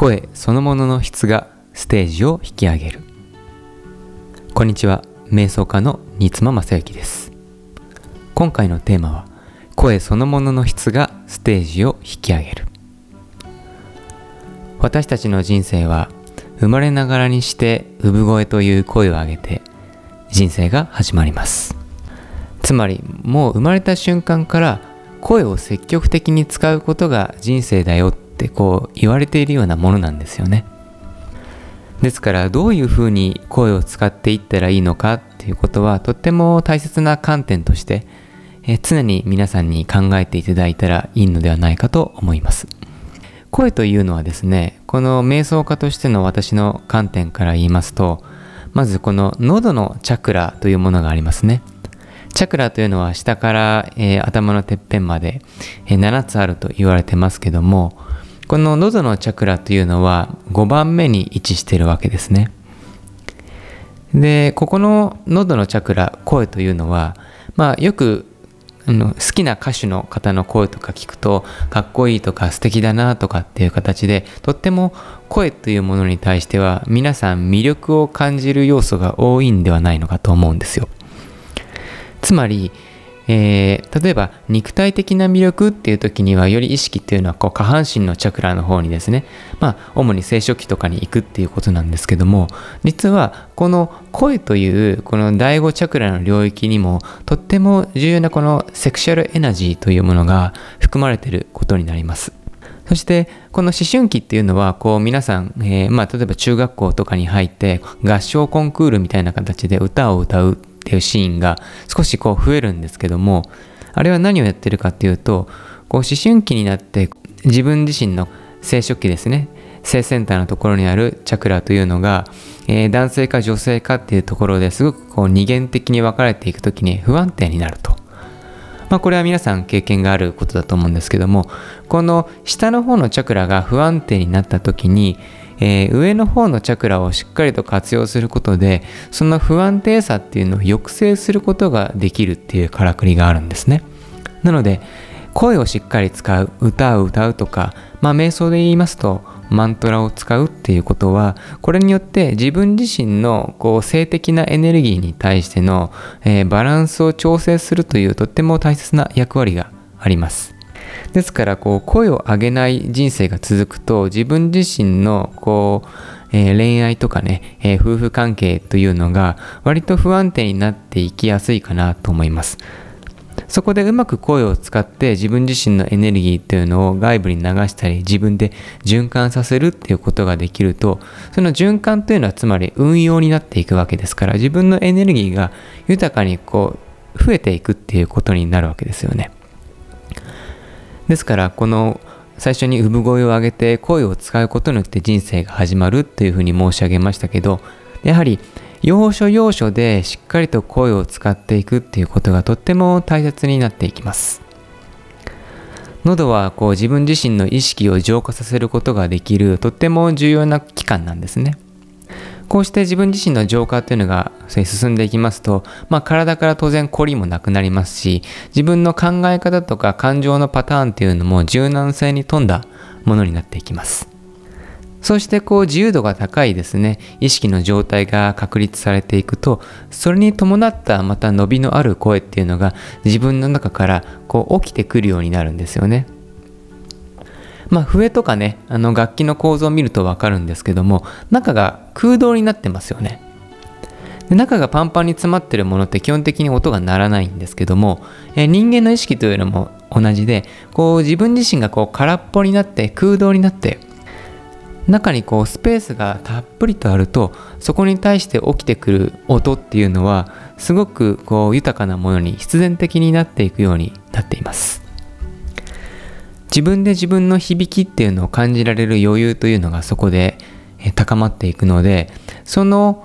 声そのものの質がステージを引き上げる。こんにちは。瞑想家の新妻正幸です。今回のテーマは声そのものの質がステージを引き上げる。私たちの人生は生まれながらにして産声という声を上げて人生が始まります。つまりもう生まれた瞬間から声を積極的に使うことが人生だよってこう言われているようなものなんですよね。ですからどういうふうに声を使っていったらいいのかっていうことはとっても大切な観点としてえ常に皆さんに考えていただいたらいいのではないかと思います。声というのはですねこの瞑想家としての私の観点から言いますとまずこの喉のチャクラというものがありますね。チャクラというのは下から、えー、頭のてっぺんまで、えー、7つあると言われてますけどもこの喉のチャクラというのは5番目に位置しているわけですねでここの喉のチャクラ声というのはまあよくあの好きな歌手の方の声とか聞くとかっこいいとか素敵だなとかっていう形でとっても声というものに対しては皆さん魅力を感じる要素が多いんではないのかと思うんですよ。つまり、えー、例えば肉体的な魅力っていう時にはより意識っていうのはこう下半身のチャクラの方にですねまあ主に生殖器とかに行くっていうことなんですけども実はこの声というこの第5チャクラの領域にもとっても重要なこのセクシャルエナジーというものが含まれてることになります。そしてこの思春期っていうのはこう皆さん、えー、まあ、例えば中学校とかに入って合唱コンクールみたいな形で歌を歌うっていうシーンが少しこう増えるんですけどもあれは何をやってるかっていうとこう思春期になって自分自身の生殖器ですね性センターのところにあるチャクラというのが、えー、男性か女性かっていうところですごくこう二元的に分かれていく時に不安定になると。まあ、これは皆さん経験があることだと思うんですけどもこの下の方のチャクラが不安定になった時にえー、上の方のチャクラをしっかりと活用することでその不安定さっていうのを抑制することができるっていうからくりがあるんですね。なので声をしっかり使う歌を歌うとかまあ瞑想で言いますとマントラを使うっていうことはこれによって自分自身のこう性的なエネルギーに対しての、えー、バランスを調整するというとっても大切な役割があります。ですからこう声を上げない人生が続くと自分自身のこう、えー、恋愛とかね、えー、夫婦関係というのが割と不安定になっていきやすいかなと思います。そこでうまく声を使って自分自身のエネルギーっていうのを外部に流したり自分で循環させるっていうことができるとその循環というのはつまり運用になっていくわけですから自分のエネルギーが豊かにこう増えていくっていうことになるわけですよね。ですからこの最初に産声を上げて声を使うことによって人生が始まるというふうに申し上げましたけどやはり要所要所でしっかりと声を使っていくっていうことがとっても大切になっていきます。喉はこう自分自身の意識を浄化させることができるとっても重要な器官なんですね。こうして自分自身の浄化っていうのが進んでいきますと、まあ、体から当然凝りもなくなりますし自分の考え方とか感情のパターンっていうのも柔軟性に富んだものになっていきます。そしてこう自由度が高いですね意識の状態が確立されていくとそれに伴ったまた伸びのある声っていうのが自分の中からこう起きてくるようになるんですよね。まあ、笛とかねあの楽器の構造を見ると分かるんですけども中が空洞になってますよね。で中がパンパンに詰まってるものって基本的に音が鳴らないんですけども、えー、人間の意識というのも同じでこう自分自身がこう空っぽになって空洞になって中にこうスペースがたっぷりとあるとそこに対して起きてくる音っていうのはすごくこう豊かなものに必然的になっていくようになっています。自分で自分の響きっていうのを感じられる余裕というのがそこで高まっていくのでその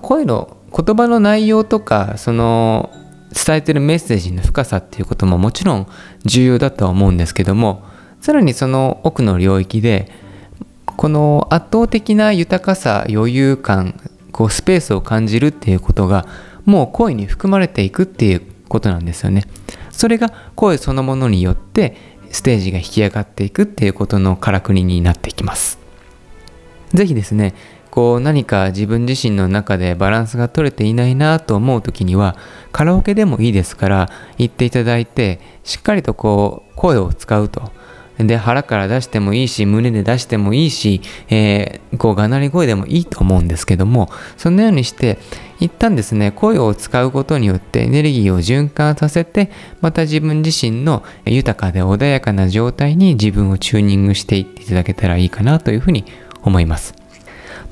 声の言葉の内容とかその伝えてるメッセージの深さっていうことももちろん重要だとは思うんですけどもさらにその奥の領域でこの圧倒的な豊かさ余裕感こうスペースを感じるっていうことがもう声に含まれていくっていうことなんですよね。それが声そのものによってステージが引き上がっていくっていうことのからくりになっていきます。是非ですねこう何か自分自身の中でバランスが取れていないなと思う時にはカラオケでもいいですから行っていただいてしっかりとこう声を使うと。で腹から出してもいいし胸で出してもいいし、えー、こうがなり声でもいいと思うんですけどもそのようにして一旦ですね声を使うことによってエネルギーを循環させてまた自分自身の豊かで穏やかな状態に自分をチューニングしていっていただけたらいいかなというふうに思います。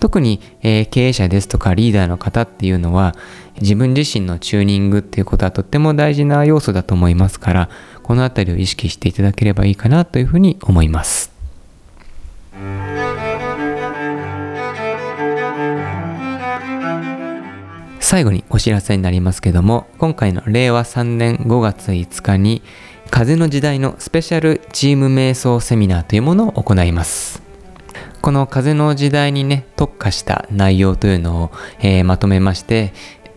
特に、えー、経営者ですとかリーダーの方っていうのは自分自身のチューニングっていうことはとっても大事な要素だと思いますからこの辺りを意識していただければいいかなというふうに思います。最後にお知らせになりますけども今回の令和3年5月5日に風の時代のスペシャルチーム瞑想セミナーというものを行いますこの風の時代にね、特化した内容というのを、えー、まとめまして、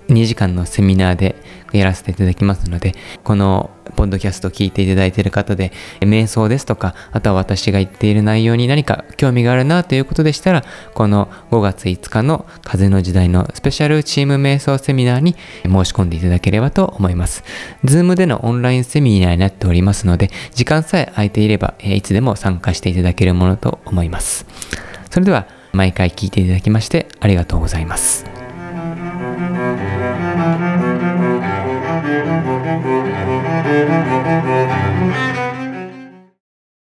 2時間のセミナーでやらせていただきますので、このポッドキャストを聞いていただいている方で、瞑想ですとか、あとは私が言っている内容に何か興味があるなということでしたら、この5月5日の風の時代のスペシャルチーム瞑想セミナーに申し込んでいただければと思います。Zoom でのオンラインセミナーになっておりますので、時間さえ空いていれば、いつでも参加していただけるものと思います。それでは毎回聞いていただきましてありがとうございます。